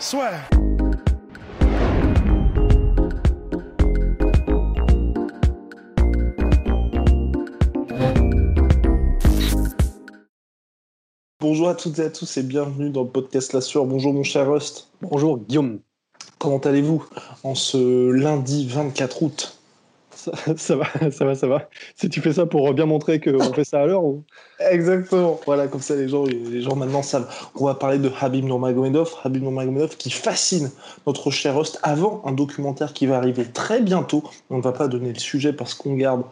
Soit. Bonjour à toutes et à tous et bienvenue dans le podcast La Sueur. Bonjour mon cher Rust. Bonjour Guillaume. Comment allez-vous en ce lundi 24 août? Ça, va, ça va, ça va. Si tu fais ça pour bien montrer qu'on fait ça à l'heure. Exactement. Voilà, comme ça les gens, les gens maintenant savent. On va parler de Habib Nurmagomedov, Habib qui fascine notre cher host avant un documentaire qui va arriver très bientôt. On ne va pas donner le sujet parce qu'on garde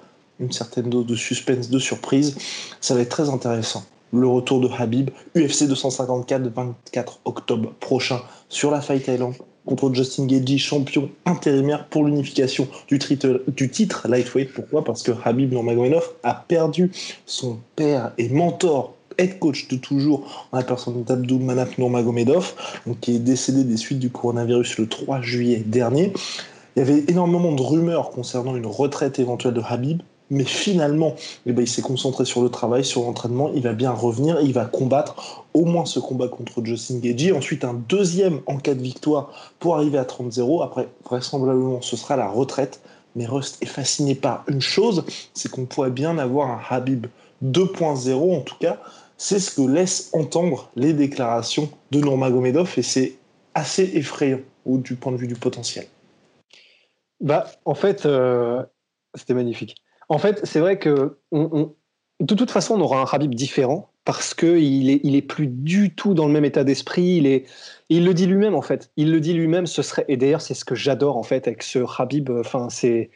une certaine dose de suspense, de surprise. Ça va être très intéressant. Le retour de Habib, UFC 254 le 24 octobre prochain sur la Fight Island contre Justin Gaethje, champion intérimaire pour l'unification du, titre- lightweight. Pourquoi? Parce que Habib Nurmagomedov a perdu son père et mentor, head coach de toujours, en la personne d'Abdul Manap Nurmagomedov, qui est décédé des suites du coronavirus le 3 juillet dernier. Il y avait énormément de rumeurs concernant une retraite éventuelle de Habib, mais finalement, eh ben, il s'est concentré sur le travail, sur l'entraînement. Il va bien revenir et il va combattre au moins ce combat contre Justin Gaethje. Ensuite, un deuxième en cas de victoire pour arriver à 30-0. Après, vraisemblablement, ce sera la retraite. Mais Rust est fasciné par une chose, c'est qu'on pourrait bien avoir un Habib 2.0 en tout cas. C'est ce que laissent entendre les déclarations de Nurmagomedov et c'est assez effrayant au- du point de vue du potentiel. Bah, en fait, euh, c'était magnifique. En fait, c'est vrai que de toute façon, on aura un Habib différent parce qu'il est, il est plus du tout dans le même état d'esprit. Il le dit lui-même en fait. Il le dit lui-même. Ce serait et d'ailleurs, c'est ce que j'adore en fait avec ce Habib. Enfin, c'est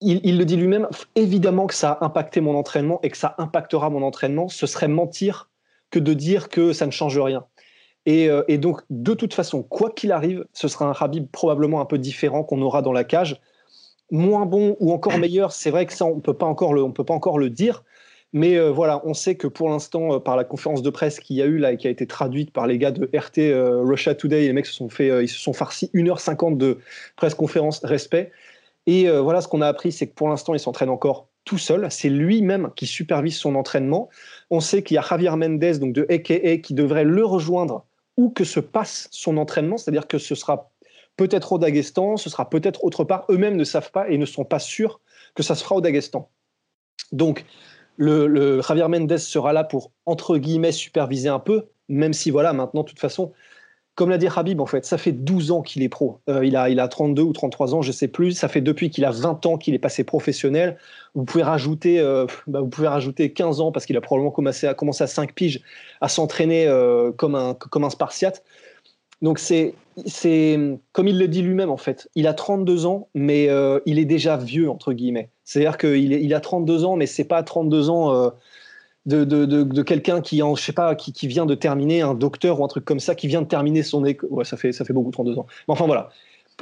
il, il le dit lui-même. Évidemment que ça a impacté mon entraînement et que ça impactera mon entraînement. Ce serait mentir que de dire que ça ne change rien. Et, euh, et donc, de toute façon, quoi qu'il arrive, ce sera un Habib probablement un peu différent qu'on aura dans la cage. Moins bon ou encore meilleur, c'est vrai que ça, on peut peut pas encore le dire. Mais euh, voilà, on sait que pour l'instant, euh, par la conférence de presse qu'il y a eu là et qui a été traduite par les gars de RT euh, Russia Today, les mecs se sont fait, ils se sont farcis 1h50 de presse conférence respect. Et voilà, ce qu'on a appris, c'est que pour l'instant, il s'entraîne encore tout seul. C'est lui-même qui supervise son entraînement. On sait qu'il y a Javier Mendez, donc de AKA, qui devrait le rejoindre où que se passe son entraînement, c'est-à-dire que ce sera peut-être au Daghestan, ce sera peut-être autre part. Eux-mêmes ne savent pas et ne sont pas sûrs que ça se fera au Daghestan. Donc, le, Javier Mendez sera là pour, entre guillemets, superviser un peu, même si, voilà, maintenant, de toute façon, comme l'a dit Habib, en fait, ça fait 12 ans qu'il est pro. Euh, il, a, il a 32 ou 33 ans, je sais plus. Ça fait depuis qu'il a 20 ans qu'il est passé professionnel. Vous pouvez rajouter, euh, bah, vous pouvez rajouter 15 ans parce qu'il a probablement commencé à, commencé à 5 piges à s'entraîner euh, comme, un, comme un spartiate. Donc c'est, comme il le dit lui-même en fait. Il a 32 ans, mais euh, il est déjà vieux entre guillemets. C'est-à-dire qu'il il a 32 ans, mais c'est pas 32 ans euh, de, de, de, quelqu'un qui, en, je sais pas, qui, qui vient de terminer un docteur ou un truc comme ça, qui vient de terminer son école. Ça fait, ça fait beaucoup 32 ans. Mais enfin voilà.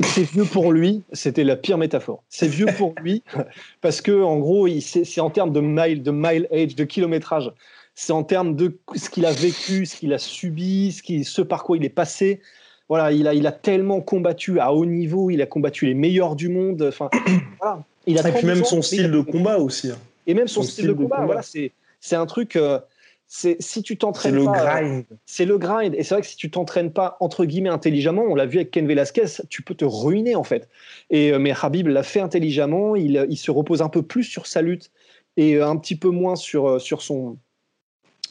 C'est vieux pour lui, c'était la pire métaphore. C'est vieux pour lui parce que en gros, c'est en termes de mile, de mile age, de kilométrage. C'est en termes de ce qu'il a vécu, ce qu'il a subi, ce, qui, ce par quoi il est passé. Voilà, il a, il a tellement combattu à haut niveau, il a combattu les meilleurs du monde. Enfin, voilà. Il a Et puis 32 même ans, son style de combat aussi. et même son, son style, de combat, voilà, c'est c'est un truc. euh, c'est si tu C'est t'entraînes le pas, euh, grind. c'est le grind. Et c'est vrai que si tu t'entraînes pas entre guillemets intelligemment, on l'a vu avec Ken Velasquez, tu peux te ruiner en fait. Et euh, mais Habib l'a fait intelligemment. Il, il se repose un peu plus sur sa lutte et un petit peu moins sur sur son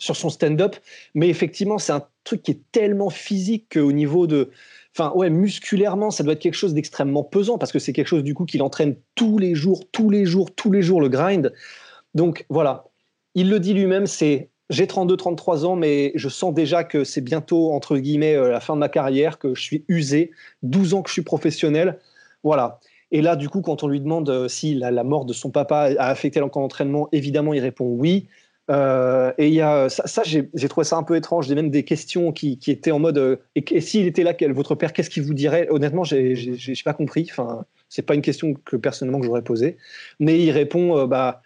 sur son stand-up. Mais effectivement, c'est un truc qui est tellement physique qu'au niveau de Enfin, ouais, musculairement, ça doit être quelque chose d'extrêmement pesant parce que c'est quelque chose du coup qu'il entraîne tous les jours, tous les jours, tous les jours le grind. Donc voilà, il le dit lui-même, c'est j'ai 32, 33 ans, mais je sens déjà que c'est bientôt entre guillemets euh, la fin de ma carrière, que je suis usé, 12 ans que je suis professionnel, voilà. Et là, du coup, quand on lui demande euh, si la, la mort de son papa a affecté l'entraînement, évidemment, il répond oui. Euh, et il y a ça, j'ai trouvé ça un peu étrange. J'ai même des questions qui, qui étaient en mode euh, et, s'il était là, quel, votre père, qu'est-ce qu'il vous dirait? Honnêtement, j'ai pas compris. Enfin, c'est pas une question que personnellement que j'aurais posée. Mais il répond, euh, bah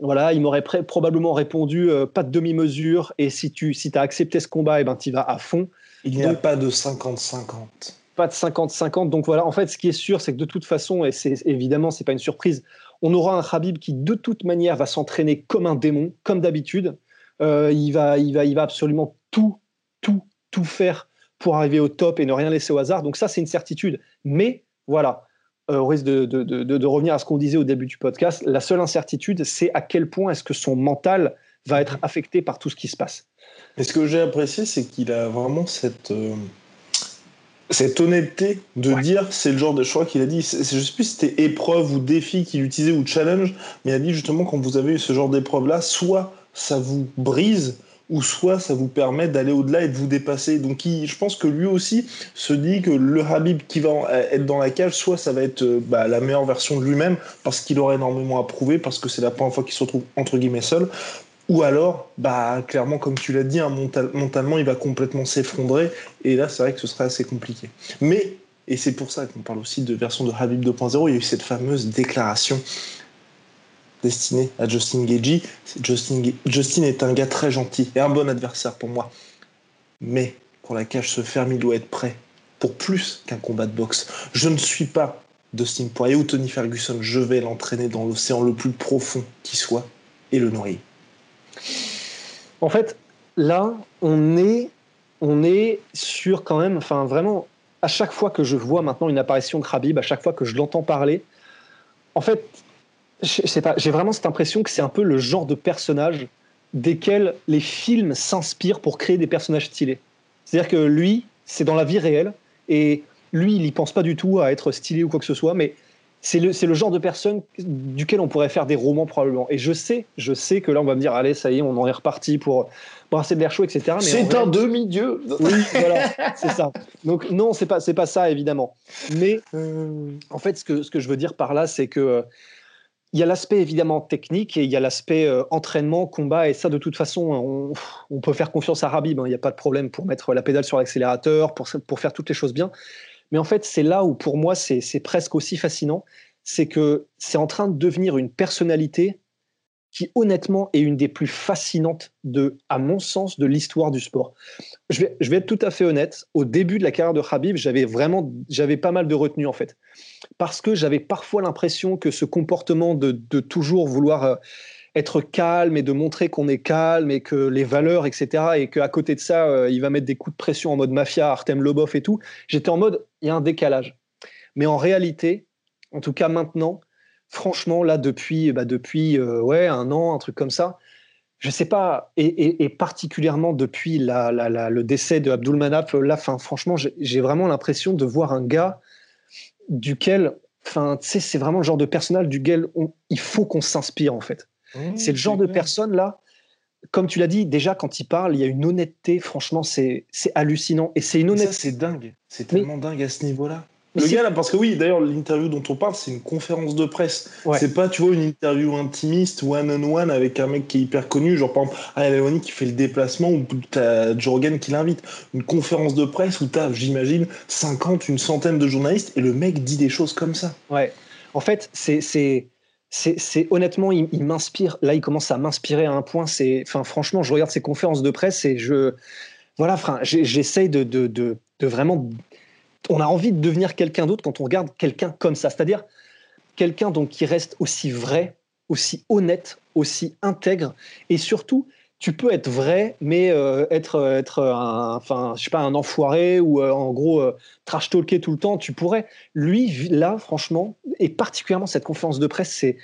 voilà, il m'aurait probablement répondu pas de demi-mesure. Et si tu si as accepté ce combat, et eh ben tu vas à fond. Il n'y a pas de 50-50 pas de 50-50. Donc voilà, en fait, ce qui est sûr, c'est que de toute façon, et c'est évidemment, c'est pas une surprise, on aura un Khabib qui, de toute manière, va s'entraîner comme un démon, comme d'habitude. Euh, il, va, il, va, il va absolument tout, tout, tout faire pour arriver au top et ne rien laisser au hasard. Donc ça, c'est une certitude. Mais voilà, euh, au risque de, revenir à ce qu'on disait au début du podcast, la seule incertitude, c'est à quel point est-ce que son mental va être affecté par tout ce qui se passe. Et ce que j'ai apprécié, c'est qu'il a vraiment cette... Euh, cette honnêteté de dire c'est le genre de choix qu'il a dit. je sais plus si c'était épreuve ou défi qu'il utilisait ou challenge, mais il a dit justement quand vous avez eu ce genre d'épreuve là, soit ça vous brise ou soit ça vous permet d'aller au-delà et de vous dépasser. Donc je pense que lui aussi se dit que le Habib qui va être dans la cage, soit ça va être euh, bah, la meilleure version de lui-même parce qu'il aura énormément à prouver, parce que c'est la première fois qu'il se retrouve entre guillemets seul, ou alors, bah, clairement, comme tu l'as dit, hein, mentalement, il va complètement s'effondrer. Et là, c'est vrai que ce serait assez compliqué. Mais, et c'est pour ça qu'on parle aussi de version de Habib 2.0, il y a eu cette fameuse déclaration destinée à Justin Gagey. Justin, est un gars très gentil et un bon adversaire pour moi. Mais quand la cage se ferme, il doit être prêt pour plus qu'un combat de boxe. Je ne suis pas Dustin Poirier ou Tony Ferguson. Je vais l'entraîner dans l'océan le plus profond qui soit et le noyer. En fait, là, on est, on est sur quand même, enfin vraiment, à chaque fois que je vois maintenant une apparition de Khabib, à chaque fois que je l'entends parler, en fait, j'ai vraiment cette impression que c'est un peu le genre de personnage desquels les films s'inspirent pour créer des personnages stylés. C'est-à-dire que lui, c'est dans la vie réelle, et lui, il n'y pense pas du tout à être stylé ou quoi que ce soit, mais c'est le, le, genre de personne duquel on pourrait faire des romans probablement. Et je sais, je sais que là on va me dire, allez, ça y est, on en est reparti pour brasser de l'air chaud, etc. C'est un demi-dieu. Oui, voilà, c'est ça. Donc non, c'est pas, c'est pas ça évidemment. Mais euh. en fait, ce que, ce que je veux dire par là, c'est que euh, il y a l'aspect évidemment technique et il y a l'aspect euh, entraînement, combat, et ça de toute façon, on, on peut faire confiance à Rabib. Hein. Il n'y a pas de problème pour mettre la pédale sur l'accélérateur, pour, pour faire toutes les choses bien. Mais en fait, c'est là où pour moi, c'est presque aussi fascinant. C'est que c'est en train de devenir une personnalité qui honnêtement est une des plus fascinantes de, à mon sens, de l'histoire du sport. Je vais, je vais être tout à fait honnête. Au début de la carrière de Khabib, j'avais vraiment, j'avais pas mal de retenue en fait, parce que j'avais parfois l'impression que ce comportement de, de toujours vouloir euh, être calme et de montrer qu'on est calme et que les valeurs, etc. Et qu'à côté de ça, euh, il va mettre des coups de pression en mode mafia, Artem Lobov et tout. J'étais en mode, il y a un décalage. Mais en réalité, en tout cas maintenant, franchement, là, depuis, bah, depuis euh, ouais, un an, un truc comme ça, je sais pas, et, particulièrement depuis le décès de Abdul Manaf, là, fin, franchement, j'ai vraiment l'impression de voir un gars duquel, enfin, c'est vraiment le genre de personnage duquel il faut qu'on s'inspire, en fait. Mmh, c'est le genre de personne là, comme tu l'as dit, déjà quand il parle, il y a une honnêteté, franchement, c'est hallucinant. Et c'est une honnêteté. c'est dingue. C'est tellement dingue à ce niveau-là. Le gars là, parce que oui, d'ailleurs, l'interview dont on parle, c'est une conférence de presse. C'est pas, tu vois, une interview intimiste, one-on-one, avec un mec qui est hyper connu, genre par exemple, Alain qui fait le déplacement, ou t'as Jorgen qui l'invite. Une conférence de presse où t'as, j'imagine, 50, une centaine de journalistes, et le mec dit des choses comme ça. Ouais. En fait, c'est c'est honnêtement, il, m'inspire. Là, il commence à m'inspirer à un point. C'est, enfin, franchement, je regarde ses conférences de presse et je, voilà, enfin, j'essaye de, de, de, vraiment. On a envie de devenir quelqu'un d'autre quand on regarde quelqu'un comme ça, c'est-à-dire quelqu'un donc qui reste aussi vrai, aussi honnête, aussi intègre et surtout tu peux être vrai, mais euh, être, être un, enfin, je sais pas, un enfoiré ou euh, en gros euh, trash talker tout le temps. Tu pourrais. Lui, là, franchement, et particulièrement cette conférence de presse, c'est,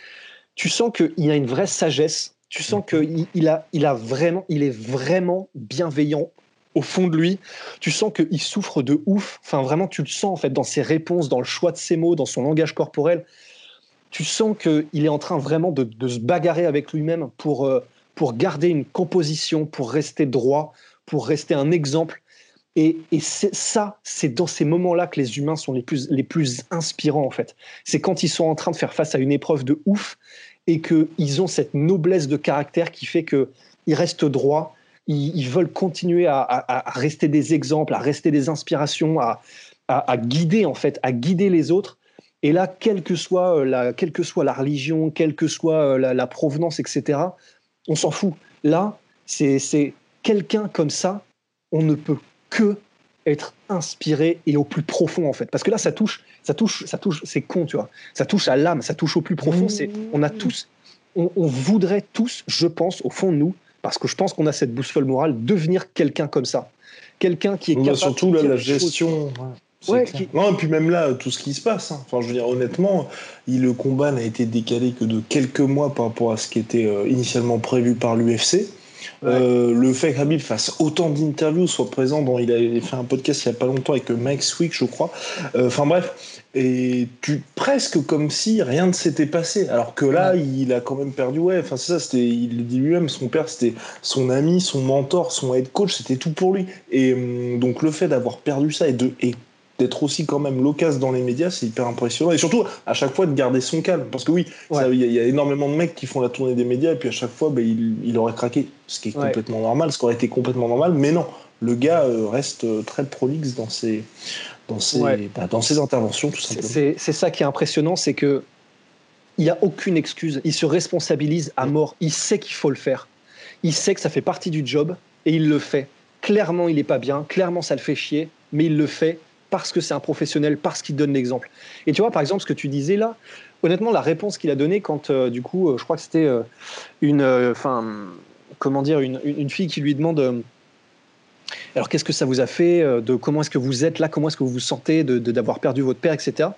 tu sens qu'il a une vraie sagesse. Tu sens qu'il il a, il a vraiment, il est vraiment bienveillant au fond de lui. Tu sens qu'il souffre de ouf. Enfin, vraiment, tu le sens en fait dans ses réponses, dans le choix de ses mots, dans son langage corporel. Tu sens qu'il est en train vraiment de, de se bagarrer avec lui-même pour pour garder une composition, pour rester droit, pour rester un exemple. Et, et ça, c'est dans ces moments-là que les humains sont les plus, inspirants, en fait. C'est quand ils sont en train de faire face à une épreuve de ouf et qu'ils ont cette noblesse de caractère qui fait qu'ils restent droits, ils, veulent continuer à, rester des exemples, à rester des inspirations, à, guider en fait, à guider les autres. Et là, quelle que soit euh, la religion, quelle que soit euh, la, provenance, etc., on s'en fout. Là, c'est quelqu'un comme ça, on ne peut que être inspiré et au plus profond en fait. Parce que là ça touche ça touche ça touche c'est con tu vois. Ça touche à l'âme ça touche au plus profond. C'est on a tous on, voudrait tous je pense au fond de nous parce que je pense qu'on a cette boussole morale devenir quelqu'un comme ça. Quelqu'un qui est capable surtout là la gestion Ouais, Non, et puis même là, tout ce qui se passe. Hein. Enfin, je veux dire, honnêtement, le combat n'a été décalé que de quelques mois par rapport à ce qui était euh, initialement prévu par l'UFC. Euh, le fait que Habib fasse autant d'interviews, soit présent dans, il a fait un podcast il n'y a pas longtemps avec Mike Swick, je crois. Euh, enfin bref, et tu presque comme si rien ne s'était passé, alors que là, il a quand même perdu. Ouais, enfin c'est ça, c'était, il le dit lui-même, son père c'était son ami, son mentor, son head coach, c'était tout pour lui. Et hum, donc le fait d'avoir perdu ça et de et d'être aussi quand même loquace dans les médias, c'est hyper impressionnant. Et surtout, à chaque fois, de garder son calme. Parce que oui, il y, a énormément de mecs qui font la tournée des médias, et puis à chaque fois, bah, il, aurait craqué, ce qui est complètement normal, ce qui aurait été complètement normal. Mais non, le gars euh, reste euh, très prolixe dans ses, dans ses, bah, dans ses interventions, tout simplement. C'est ça qui est impressionnant, c'est que il n'y a aucune excuse. Il se responsabilise à mort. Il sait qu'il faut le faire. Il sait que ça fait partie du job, et il le fait. Clairement, il n'est pas bien. Clairement, ça le fait chier, mais il le fait parce que c'est un professionnel, parce qu'il donne l'exemple. Et tu vois, par exemple, ce que tu disais là, honnêtement, la réponse qu'il a donnée quand, euh, du coup, euh, je crois que c'était euh, une, enfin, comment dire, une, une, fille qui lui demande. alors, qu'est-ce que ça vous a fait de Comment est-ce que vous êtes là Comment est-ce que vous vous sentez de d'avoir perdu votre père, etc.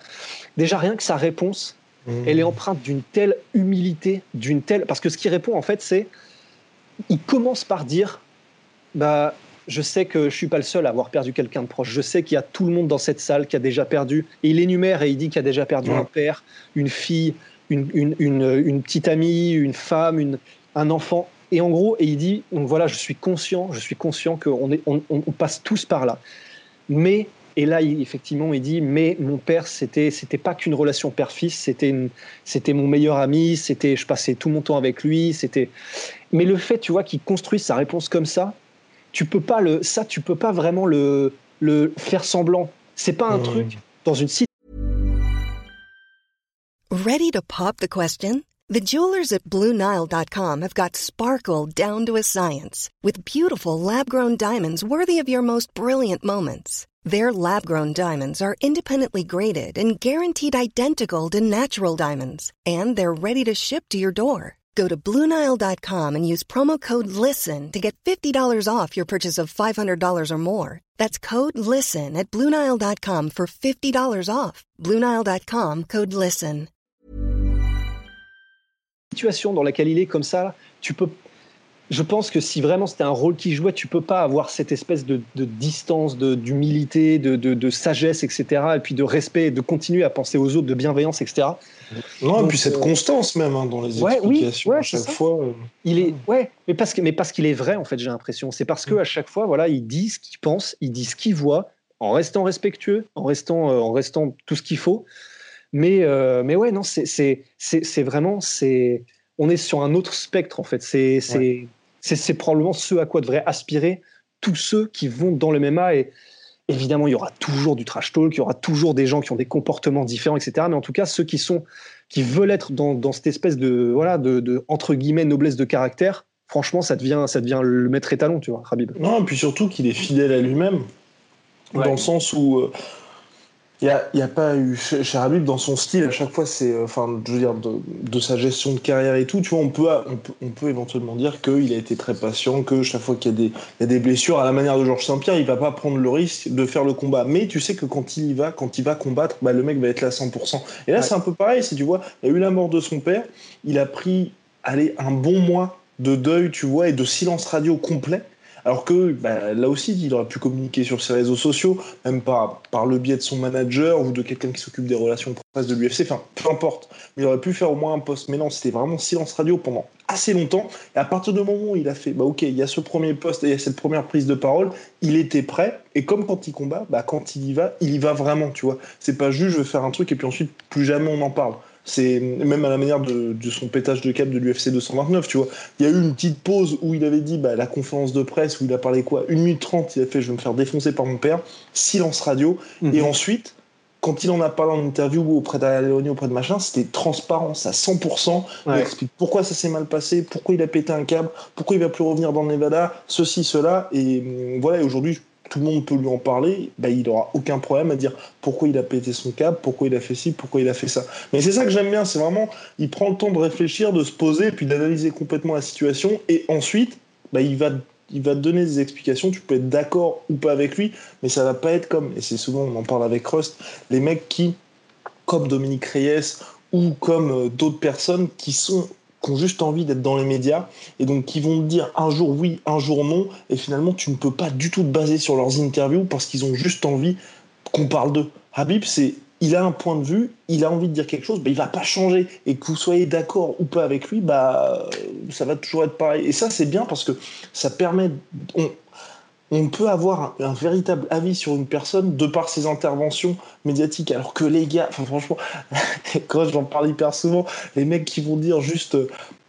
Déjà, rien que sa réponse, mmh. elle est empreinte d'une telle humilité, d'une telle. Parce que ce qu'il répond, en fait, c'est. Il commence par dire bah, je sais que je suis pas le seul à avoir perdu quelqu'un de proche. Je sais qu'il y a tout le monde dans cette salle qui a déjà perdu. Et il énumère et il dit qu'il a déjà perdu un père, une fille, une, petite amie, une femme, un enfant. Et en gros, et il dit, donc voilà, je suis conscient, je suis conscient qu'on on, passe tous par là. Mais, et là, effectivement, il dit, mais mon père, c'était, c'était pas qu'une relation père-fils, c'était, c'était mon meilleur ami, c'était, je passais tout mon temps avec lui, c'était. Mais le fait, tu vois, qu'il construise sa réponse comme ça, tu peux pas le, ça, tu peux pas vraiment le, le faire semblant. C'est pas un mmh. truc dans une site. Ready to pop the question? The jewelers at BlueNile.com have got sparkle down to a science with beautiful lab-grown diamonds worthy of your most brilliant moments. Their lab-grown diamonds are independently graded and guaranteed identical to natural diamonds, and they're ready to ship to your door. Go to Bluenile.com and use promo code LISTEN to get $50 off your purchase of $500 or more. That's code LISTEN at Bluenile.com for $50 off. Bluenile.com code LISTEN. Situation dans laquelle il est comme ça, tu peux je pense que si vraiment c'était un rôle qu'il jouait, tu peux pas avoir cette espèce de, distance, d'humilité, de, de, sagesse, etc. Et puis de respect, de continuer à penser aux autres, de bienveillance, etc. Non, et puis cette euh, constance même hein, dans les explications à chaque fois. Euh, il est, ouais, mais parce que, mais parce qu'il est vrai en fait, j'ai l'impression. C'est parce que mm. à chaque fois, voilà, il dit ce qu'il pense, il dit ce qu'il voit, en restant respectueux, en restant, euh, en restant tout ce qu'il faut. Mais, mais ouais, non, c'est, c'est, vraiment, c'est, on est sur un autre spectre en fait. C'est, c'est c'est probablement ce à quoi devraient aspirer tous ceux qui vont dans le MMA. Et évidemment, il y aura toujours du trash talk, il y aura toujours des gens qui ont des comportements différents, etc. Mais en tout cas, ceux qui sont qui veulent être dans, cette espèce de voilà de, entre guillemets noblesse de caractère, franchement, ça devient ça devient le maître étalon, tu vois, Rabib. Non, et puis surtout qu'il est fidèle à lui-même, dans le sens où euh, il n'y a, a, pas eu chez Habib dans son style à chaque fois c'est euh, enfin je veux dire de, sa gestion de carrière et tout tu vois on peut on peut, on peut éventuellement dire qu'il a été très patient que chaque fois qu'il y, y, a des blessures à la manière de Georges Saint-Pierre il va pas prendre le risque de faire le combat. Mais tu sais que quand il y va quand il va combattre bah, le mec va être là à 100% et là c'est un peu pareil si tu vois il y a eu la mort de son père il a pris allez un bon mois de deuil tu vois et de silence radio complet alors que bah, là aussi, il aurait pu communiquer sur ses réseaux sociaux, même par, par le biais de son manager ou de quelqu'un qui s'occupe des relations presse de l'UFC, enfin, peu importe. Mais il aurait pu faire au moins un poste. Mais non, c'était vraiment silence radio pendant assez longtemps. Et à partir du moment où il a fait, bah ok, il y a ce premier poste et il y a cette première prise de parole, il était prêt. Et comme quand il combat, bah quand il y va, il y va vraiment, tu vois. C'est pas juste je vais faire un truc et puis ensuite plus jamais on en parle. C'est même à la manière de, son pétage de cap de l'UFC 229, tu vois. Il y a eu une petite pause où il avait dit bah, la conférence de presse où il a parlé quoi? Une minute trente, il a fait je vais me faire défoncer par mon père, silence radio. Mhm. Et ensuite, quand il en a parlé en interview auprès d'Aleoni, auprès de machin, c'était transparence à 100%. Il explique pourquoi ça s'est mal passé, pourquoi il a pété un câble, pourquoi il va plus revenir dans Nevada, ceci, cela. Et hum, voilà, aujourd'hui, tout le monde peut lui en parler, bah, il n'aura aucun problème à dire pourquoi il a pété son câble, pourquoi il a fait ci, pourquoi il a fait ça. Mais c'est ça que j'aime bien, c'est vraiment, il prend le temps de réfléchir, de se poser, puis d'analyser complètement la situation, et ensuite, bah, il va te donner des explications, tu peux être d'accord ou pas avec lui, mais ça va pas être comme, et c'est souvent, on en parle avec Rust, les mecs qui, comme Dominique Reyes ou comme euh, d'autres personnes qui sont juste envie d'être dans les médias et donc qui vont te dire un jour oui, un jour non, et finalement tu ne peux pas du tout te baser sur leurs interviews parce qu'ils ont juste envie qu'on parle d'eux. Habib, c'est il a un point de vue, il a envie de dire quelque chose, bah, il va pas changer. Et que vous soyez d'accord ou pas avec lui, bah, ça va toujours être pareil. Et ça, c'est bien parce que ça permet. Peut avoir un, véritable avis sur une personne de par ses interventions médiatiques. Alors que les gars, franchement, quand j'en parle hyper souvent, les mecs qui vont dire juste.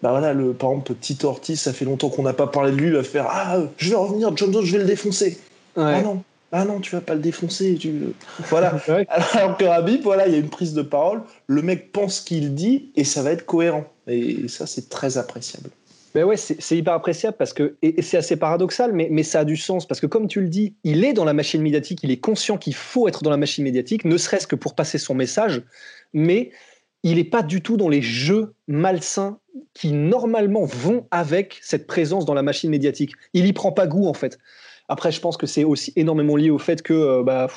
Bah voilà, le, par exemple, Petit Ortiz, ça fait longtemps qu'on n'a pas parlé de lui, il va faire Ah, je vais revenir, John Jones, je vais le défoncer. Ah non, ah non, tu vas pas le défoncer. Tu... Voilà. Alors que Rabib, voilà, il y a une prise de parole. Le mec pense qu'il dit et ça va être cohérent. Et ça, c'est très appréciable. Ben ouais, c'est hyper appréciable parce que, et, c'est assez paradoxal, mais, ça a du sens parce que, comme tu le dis, il est dans la machine médiatique, il est conscient qu'il faut être dans la machine médiatique, ne serait-ce que pour passer son message, mais il n'est pas du tout dans les jeux malsains qui normalement vont avec cette présence dans la machine médiatique. Il y prend pas goût en fait. Après, je pense que c'est aussi énormément lié au fait que, euh, bah,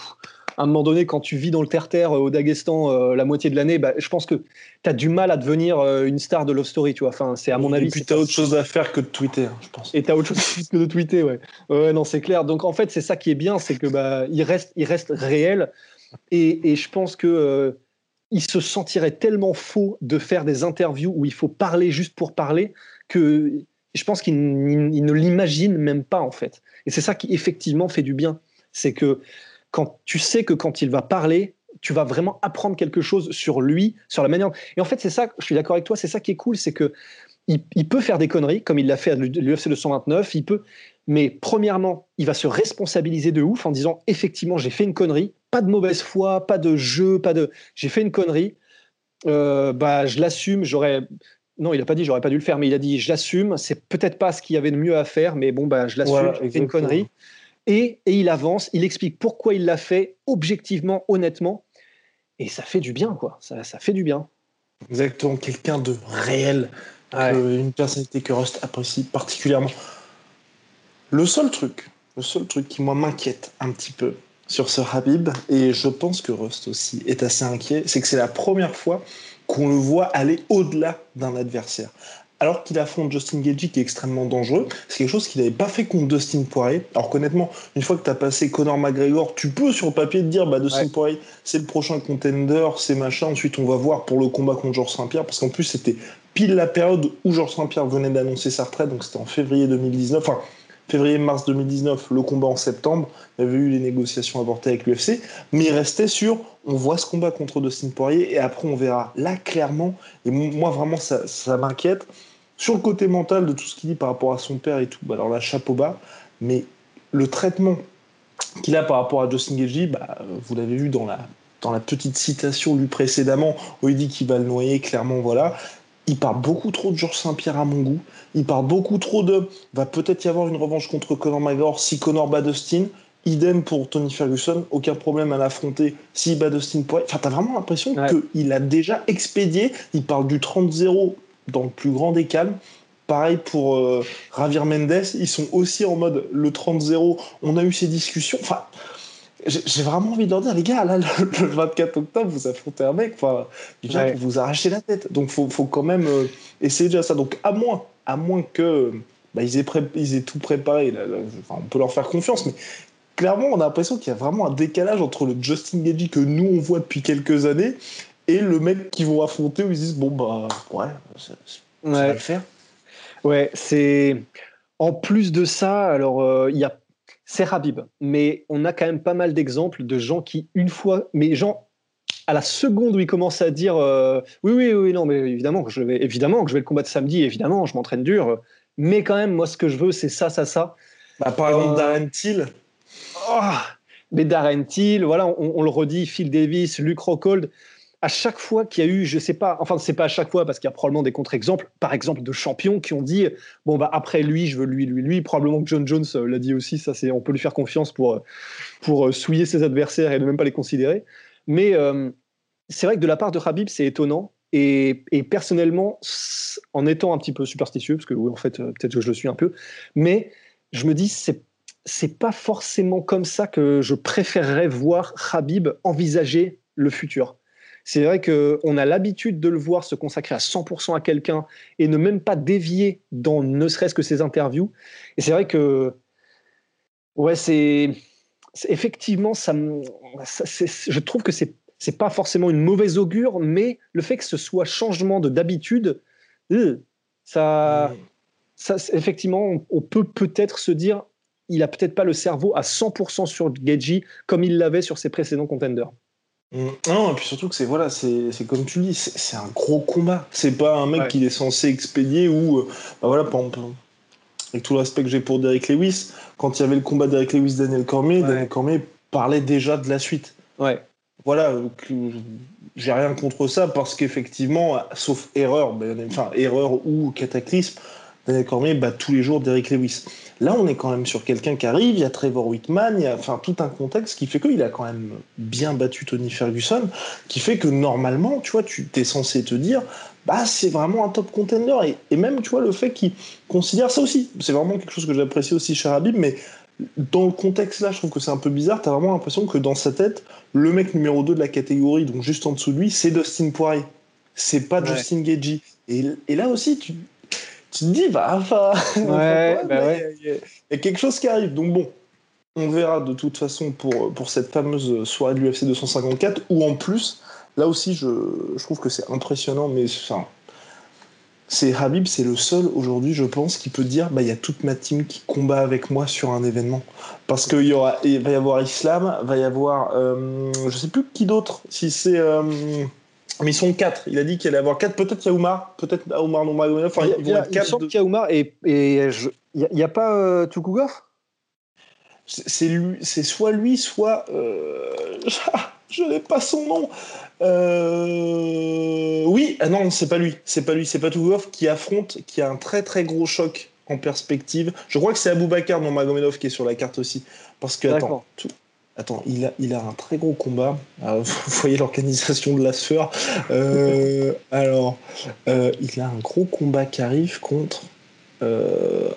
à un moment donné, quand tu vis dans le terre-terre euh, au Daghestan euh, la moitié de l'année, bah, je pense que tu as du mal à devenir une star de Love Story, tu vois. Enfin, c'est à mon avis. Et puis tu as autre chose à faire que de tweeter, hein, je pense. Et tu as autre chose que de tweeter, ouais. Ouais, non, c'est clair. Donc en fait, c'est ça qui est bien, c'est que bah, il reste, il reste réel. Et, et je pense que il se sentirait tellement faux de faire des interviews où il faut parler juste pour parler que je pense qu'il ne l'imagine même pas en fait. Et c'est ça qui effectivement fait du bien. C'est que quand tu sais que quand il va parler, tu vas vraiment apprendre quelque chose sur lui, sur la manière. Et en fait, c'est ça, je suis d'accord avec toi, c'est ça qui est cool, c'est que il, peut faire des conneries, comme il l'a fait à l'UFC 229, il peut, mais premièrement, il va se responsabiliser de ouf en disant effectivement, j'ai fait une connerie, pas de mauvaise foi, pas de jeu, pas de. J'ai fait une connerie, euh, bah, je l'assume, j'aurais non, il n'a pas dit j'aurais pas dû le faire, mais il a dit j'assume, c'est peut-être pas ce qu'il y avait de mieux à faire, mais bon, bah, je l'assume, c'est une connerie. Et, et, il avance, il explique pourquoi il l'a fait objectivement, honnêtement, et ça fait du bien, quoi. Ça, ça fait du bien. Exactement, quelqu'un de réel, une personnalité que Rust apprécie particulièrement. Le seul truc, le seul truc qui moi m'inquiète un petit peu sur ce Habib, et je pense que Rust aussi est assez inquiet, c'est que c'est la première fois qu'on le voit aller au-delà d'un adversaire. Alors qu'il affronte Justin Gagey qui est extrêmement dangereux, c'est quelque chose qu'il n'avait pas fait contre Dustin Poirier. Alors honnêtement, une fois que tu as passé Conor McGregor, tu peux sur le papier te dire bah Dustin Poirier c'est le prochain contender, c'est machin. Ensuite on va voir pour le combat contre Georges Saint-Pierre parce qu'en plus c'était pile la période où Georges Saint-Pierre venait d'annoncer sa retraite, donc c'était en février 2019. Enfin, février-mars 2019, le combat en septembre, il y avait eu les négociations avortées avec l'UFC, mais il restait sur on voit ce combat contre Dustin Poirier et après on verra. Là, clairement, et moi vraiment ça, m'inquiète, sur le côté mental de tout ce qu'il dit par rapport à son père et tout, alors là, chapeau bas, mais le traitement qu'il a par rapport à Justin Gagey, bah, vous l'avez vu dans la, dans la petite citation lui précédemment, où il dit qu'il va le noyer, clairement, voilà il parle beaucoup trop de Georges Saint-Pierre à mon goût. Il parle beaucoup trop de. Va peut-être y avoir une revanche contre Conor McGregor si Conor bat Dustin. Idem pour Tony Ferguson, aucun problème à l'affronter s'il bat Dustin Poirier. Enfin, t'as vraiment l'impression qu'il a déjà expédié. Il parle du 30-0 dans le plus grand des calmes. Pareil pour euh, Javier Mendes, ils sont aussi en mode le 30-0. On a eu ces discussions. Enfin, j'ai vraiment envie de leur dire, les gars, là, le, 24 octobre, vous affrontez un mec, enfin, il vient pour vous arracher la tête. Donc, faut, faut quand même euh, essayer déjà ça. Donc, à moins, à moins que bah, ils, aient ils, aient tout préparé, on peut leur faire confiance, mais clairement, on a l'impression qu'il y a vraiment un décalage entre le Justin Gagey que nous, on voit depuis quelques années et le mec qu'ils vont affronter où ils disent, bon, bah, ouais, ça, va le faire. Ouais, c'est. En plus de ça, alors, euh, il y a c'est Habib, mais on a quand même pas mal d'exemples de gens qui, une fois, mais gens à la seconde où il commence à dire euh, oui, oui, oui, non, mais évidemment que je vais, évidemment que je vais le combattre samedi, évidemment, je m'entraîne dur, mais quand même, moi, ce que je veux, c'est ça, ça, ça. Bah, par exemple, Euh, Darren Till. Oh, mais Darren Till, voilà, on, on le redit, Phil Davis, Luke Rockhold, à chaque fois qu'il y a eu, je sais pas, enfin, c'est pas à chaque fois parce qu'il y a probablement des contre-exemples, par exemple de champions qui ont dit, bon, bah, après lui, je veux lui, lui, lui. Probablement que John Jones euh, l'a dit aussi, ça, c'est, on peut lui faire confiance pour, euh, pour euh, souiller ses adversaires et ne même pas les considérer. Mais c'est vrai que de la part de Habib, c'est étonnant. Et, et personnellement, en étant un petit peu superstitieux, parce que oui, en fait, peut-être que je le suis un peu, mais je me dis, c'est c'est pas forcément comme ça que je préférerais voir Habib envisager le futur. C'est vrai qu'on a l'habitude de le voir se consacrer à 100% à quelqu'un et ne même pas dévier dans ne serait-ce que ses interviews. Et c'est vrai que, ouais, c'est effectivement, ça, je trouve que c'est c'est pas forcément une mauvaise augure, mais le fait que ce soit changement de d'habitude, euh, ça, ça, effectivement, on, on peut peut-être se dire, il a peut-être pas le cerveau à 100% sur Geji comme il l'avait sur ses précédents contenders. Mm. Non, et puis surtout que c'est voilà, c'est comme tu dis, c'est un gros combat. C'est pas un mec Ouais. qu'il est censé expédier ou euh, bah voilà, avec tout le respect que j'ai pour Derek Lewis, quand il y avait le combat Derek Lewis Daniel Cormier, Ouais. Daniel Cormier parlait déjà de la suite. Ouais. Voilà, j'ai rien contre ça parce qu'effectivement, sauf erreur, ben, enfin erreur ou cataclysme, Daniel Cormier bat tous les jours Derek Lewis. Là, on est quand même sur quelqu'un qui arrive, il y a Trevor Whitman, il y a enfin, tout un contexte qui fait qu'il a quand même bien battu Tony Ferguson, qui fait que normalement, tu vois, tu es censé te dire, bah c'est vraiment un top contender. Et, et même, tu vois, le fait qu'il considère ça aussi, c'est vraiment quelque chose que j'apprécie aussi chez Habib, mais dans le contexte là, je trouve que c'est un peu bizarre, t'as vraiment l'impression que dans sa tête, le mec numéro 2 de la catégorie, donc juste en dessous de lui, c'est Dustin Poirier. C'est pas Ouais. Justin Gagey. Et, et là aussi, tu, tu te dis, bah, enfin, Ouais, bah il y a- ouais. il y, a- il y a quelque chose qui arrive. Donc bon, on verra de toute façon pour, pour cette fameuse soirée de l'UFC 254, où en plus, là aussi, je, je trouve que c'est impressionnant, mais enfin, c'est Habib, c'est le seul aujourd'hui, je pense, qui peut dire bah il y a toute ma team qui combat avec moi sur un événement. Parce qu'il y aura, il va y avoir Islam, va y avoir, euh, je sais plus qui d'autre, si c'est. euh, mais ils sont quatre. Il a dit qu'il allait y avoir quatre. Peut-être qu'il y a Oumar, peut-être Oumar Nurmagomedov. Enfin, il, y a- il semble de- qu'il y a Oumar et il n'y a, pas euh, Tukugov C'est lui, c'est soit lui, soit euh, je n'ai pas son nom. Euh, oui, ah non, c'est pas lui, c'est pas lui, c'est pas Tougov qui affronte, qui a un très très gros choc en perspective. Je crois que c'est Aboubacar Nurmagomedov qui est sur la carte aussi, parce que attends, attends, il a il a un très gros combat. Ah, vous voyez l'organisation de la sphère. Euh, alors, euh, il a un gros combat qui arrive contre. euh,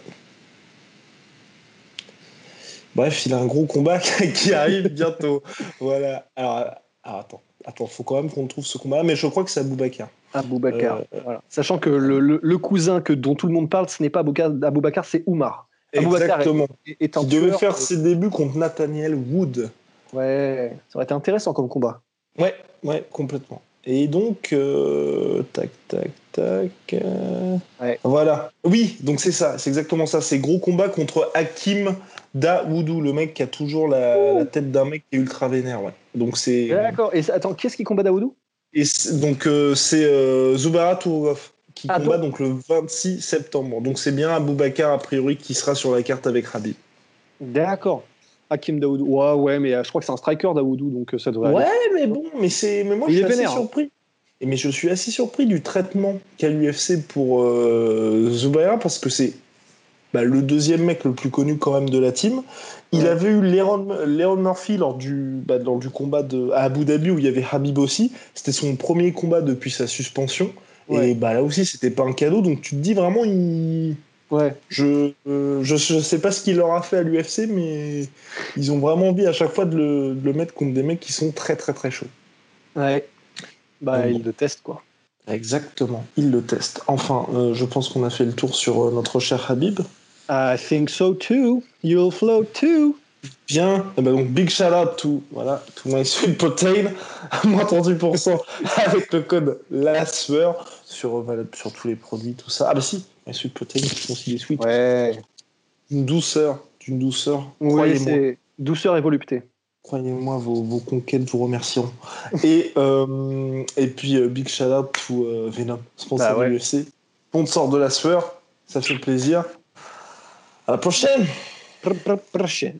Bref, il a un gros combat qui arrive bientôt. voilà. Alors, alors, attends, attends, faut quand même qu'on trouve ce combat. Mais je crois que c'est Aboubacar. Aboubacar. Voilà. Sachant que le, le- le cousin que, dont tout le monde parle, ce n'est pas Aboubacar, c'est Oumar. Exactement. est, est Qui devait faire ses débuts contre Nathaniel Wood. Ouais, ça aurait été intéressant comme combat. Ouais, ouais, complètement. Et donc, euh, tac, tac, tac. euh, Ouais. Voilà. Oui, donc c'est ça, c'est exactement ça. C'est gros combat contre Hakim Daoudou, le mec qui a toujours la, la tête d'un mec qui est ultra vénère. Ouais. Donc c'est. D'accord. Et attends, qui est-ce qui combat Daoudou? Et donc euh, c'est euh, Zubara Tourov qui Ah, combat donc- donc le 26 septembre. Donc c'est bien Aboubacar a priori qui sera sur la carte avec Habib. D'accord. Hakim Daoudou. Ouais, ouais, mais euh, je crois que c'est un striker Daoudou, donc euh, ça devrait Ouais, aller. mais bon, mais c'est mais moi Il je suis assez vénère, hein. surpris. Et mais je suis assez surpris du traitement qu'a l'UFC pour euh, Zubaira parce que c'est bah, le deuxième mec le plus connu quand même de la team. Il Ouais. avait eu Léon, Léon Murphy lors du, bah, lors du combat de, à Abu Dhabi où il y avait Habib aussi. C'était son premier combat depuis sa suspension. Ouais. Et bah, là aussi, c'était pas un cadeau. Donc tu te dis vraiment, il... Ouais. je, euh, je, je sais pas ce qu'il leur a fait à l'UFC, mais ils ont vraiment envie à chaque fois de le, de le mettre contre des mecs qui sont très très très chauds. Ouais. Bah, Ah bon. il le teste, quoi. Exactement, ils le testent. Enfin, euh, je pense qu'on a fait le tour sur euh, notre cher Habib. I think so too. You'll float too. Bien, Eh ben donc big shout out to, voilà, to my sweet protein, moins 38% avec le code LASFEUR sur, euh, sur tous les produits, tout ça. Ah bah si, my sweet protein qui sont aussi des sweets. Ouais. Une douceur, d'une douceur, Oui, croyez-moi. c'est douceur et volupté. Croyez-moi, vos, conquêtes vous remercieront. Et, euh, et puis, euh, big shout out to euh, Venom, sponsor bah de l'UFC. Sponsor de la sueur, ça fait plaisir. À la prochaine! Prochaine.